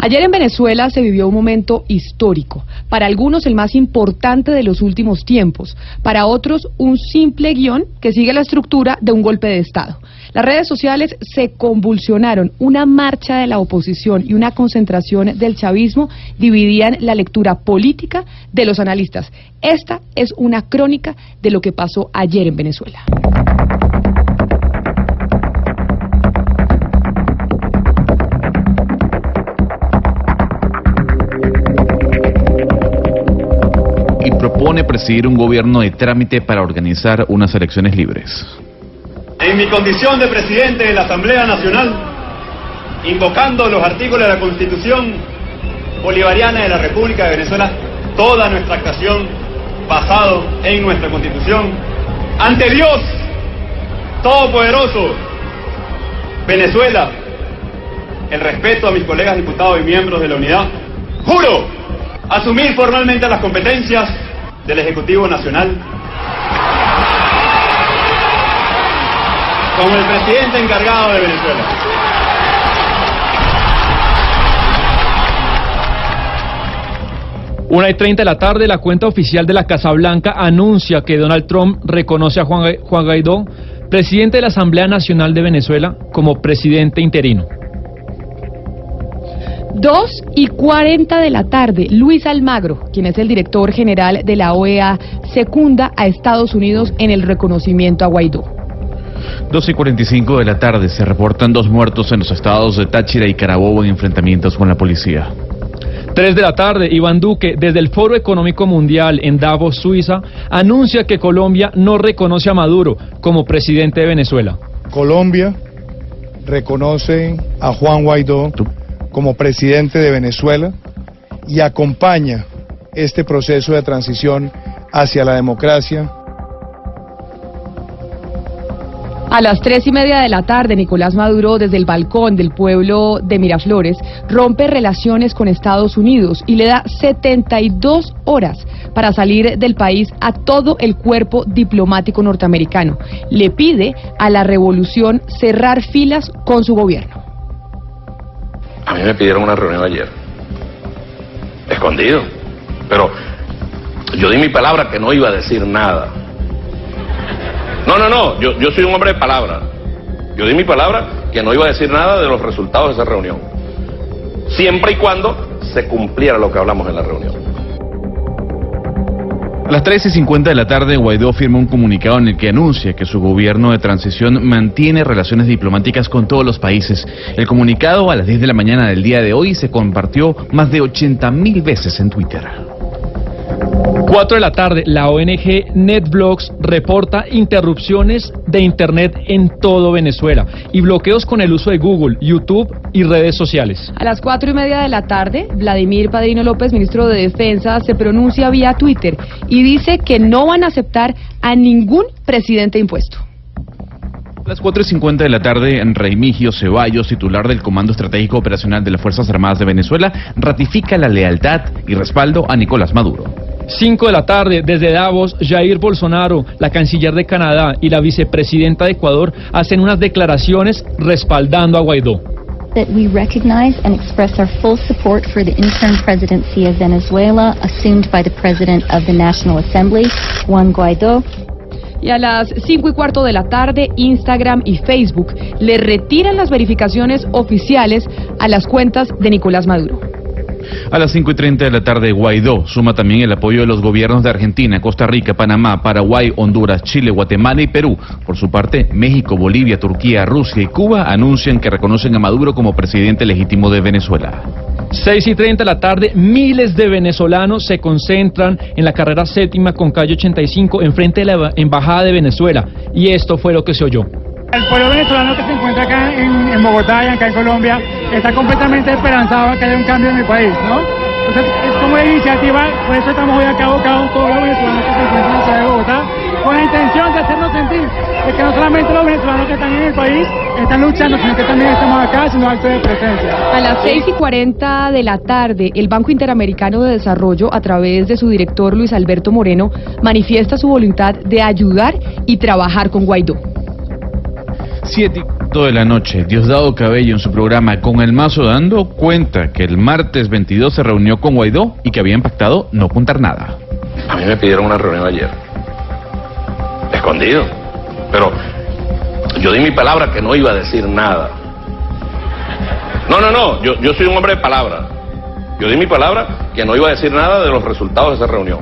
Ayer en Venezuela se vivió un momento histórico, para algunos el más importante de los últimos tiempos, para otros un simple guion que sigue la estructura de un golpe de Estado. Las redes sociales se convulsionaron, una marcha de la oposición y una concentración del chavismo dividían la lectura política de los analistas. Esta es una crónica de lo que pasó ayer en Venezuela. Propone presidir un gobierno de trámite para organizar unas elecciones libres. En mi condición de presidente de la Asamblea Nacional, invocando los artículos de la Constitución Bolivariana de la República de Venezuela, toda nuestra actuación basado en nuestra Constitución, ante Dios Todopoderoso, Venezuela, el respeto a mis colegas diputados y miembros de la unidad, juro asumir formalmente las competencias del Ejecutivo Nacional, como el presidente encargado de Venezuela. Una y treinta de la tarde, la cuenta oficial de la Casa Blanca anuncia que Donald Trump reconoce a Juan, Guaidó, presidente de la Asamblea Nacional de Venezuela, como presidente interino. 2 y 40 de la tarde, Luis Almagro, quien es el director general de la OEA, secunda a Estados Unidos en el reconocimiento a Guaidó. 2 y 45 de la tarde se reportan dos muertos en los estados de Táchira y Carabobo en enfrentamientos con la policía. 3 de la tarde, Iván Duque, desde el Foro Económico Mundial en Davos, Suiza, anuncia que Colombia no reconoce a Maduro como presidente de Venezuela. Colombia reconoce a Juan Guaidó como presidente de Venezuela y acompaña este proceso de transición hacia la democracia. A las tres y media de la tarde, Nicolás Maduro, desde el balcón del pueblo de Miraflores, rompe relaciones con Estados Unidos y le da 72 horas para salir del país a todo el cuerpo diplomático norteamericano. Le pide a la revolución cerrar filas con su gobierno. A mí me pidieron una reunión ayer. Escondido. Pero yo di mi palabra que no iba a decir nada. No, no, no. Yo, yo soy un hombre de palabra. Yo di mi palabra que no iba a decir nada de los resultados de esa reunión. Siempre y cuando se cumpliera lo que hablamos en la reunión. A las 13.50 de la tarde, Guaidó firma un comunicado en el que anuncia que su gobierno de transición mantiene relaciones diplomáticas con todos los países. El comunicado a las 10 de la mañana del día de hoy se compartió más de 80.000 veces en Twitter. 4 de la tarde, la ONG NetBlocks reporta interrupciones de Internet en todo Venezuela y bloqueos con el uso de Google, YouTube y redes sociales. A las cuatro y media de la tarde, Vladimir Padrino López, ministro de Defensa, se pronuncia vía Twitter y dice que no van a aceptar a ningún presidente impuesto. A las 4.50 de la tarde, Reimigio Ceballos, titular del Comando Estratégico Operacional de las Fuerzas Armadas de Venezuela, ratifica la lealtad y respaldo a Nicolás Maduro. 5 de la tarde, desde Davos, Jair Bolsonaro, la canciller de Canadá y la vicepresidenta de Ecuador hacen unas declaraciones respaldando a Guaidó. That we recognize and express our full support for the interim presidency of Venezuela assumed by the President of the National Assembly, Juan Guaidó. Y a las 5 y cuarto de la tarde, Instagram y Facebook le retiran las verificaciones oficiales a las cuentas de Nicolás Maduro. A las 5 y 30 de la tarde, Guaidó suma también el apoyo de los gobiernos de Argentina, Costa Rica, Panamá, Paraguay, Honduras, Chile, Guatemala y Perú. Por su parte, México, Bolivia, Turquía, Rusia y Cuba anuncian que reconocen a Maduro como presidente legítimo de Venezuela. 6 y 30 de la tarde, miles de venezolanos se concentran en la carrera séptima con calle 85 enfrente de la Embajada de Venezuela. Y esto fue lo que se oyó. El pueblo venezolano que se encuentra acá en, Bogotá y acá en Colombia está completamente esperanzado a que haya un cambio en mi país, ¿no? Entonces, es como una iniciativa, por eso estamos hoy acá abocados todos los venezolanos que se encuentran en la ciudad de Bogotá, con la intención de hacernos sentir de que no solamente los venezolanos que están en el país están luchando, sino que también estamos acá haciendo acto de presencia. A las 6 y 40 de la tarde, el Banco Interamericano de Desarrollo, a través de su director Luis Alberto Moreno, manifiesta su voluntad de ayudar y trabajar con Guaidó. 7 cuarto de la noche, Diosdado Cabello en su programa Con el Mazo Dando cuenta que el martes 22 se reunió con Guaidó y que habían pactado no contar nada. A mí me pidieron una reunión ayer. Escondido. Pero yo di mi palabra que no iba a decir nada. No, no, no. Yo, yo soy un hombre de palabra. Yo di mi palabra que no iba a decir nada de los resultados de esa reunión.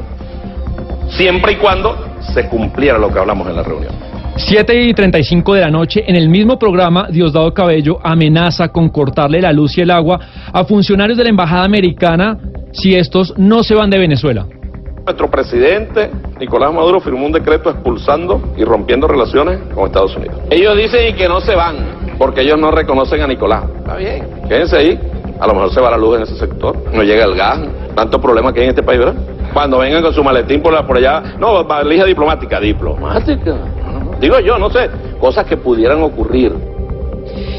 Siempre y cuando se cumpliera lo que hablamos en la reunión. 7 y 35 de la noche, en el mismo programa, Diosdado Cabello amenaza con cortarle la luz y el agua a funcionarios de la Embajada Americana si estos no se van de Venezuela. Nuestro presidente, Nicolás Maduro, firmó un decreto expulsando y rompiendo relaciones con Estados Unidos. Ellos dicen que no se van, porque ellos no reconocen a Nicolás. Está bien, quédense ahí. A lo mejor se va la luz en ese sector, no llega el gas, tanto problema que hay en este país, ¿verdad? Cuando vengan con su maletín por, la, por allá, no, valija diplomática, diplomática. Digo yo, no sé, cosas que pudieran ocurrir.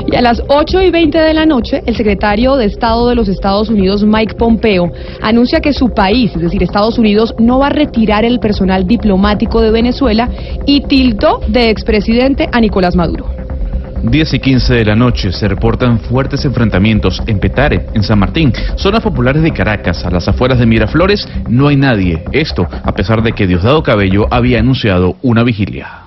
Y a las 8 y 20 de la noche, el secretario de Estado de los Estados Unidos, Mike Pompeo, anuncia que su país, es decir, Estados Unidos, no va a retirar el personal diplomático de Venezuela y tildó de expresidente a Nicolás Maduro. 10 y 15 de la noche se reportan fuertes enfrentamientos en Petare, en San Martín, zonas populares de Caracas, a las afueras de Miraflores, no hay nadie. Esto a pesar de que Diosdado Cabello había anunciado una vigilia.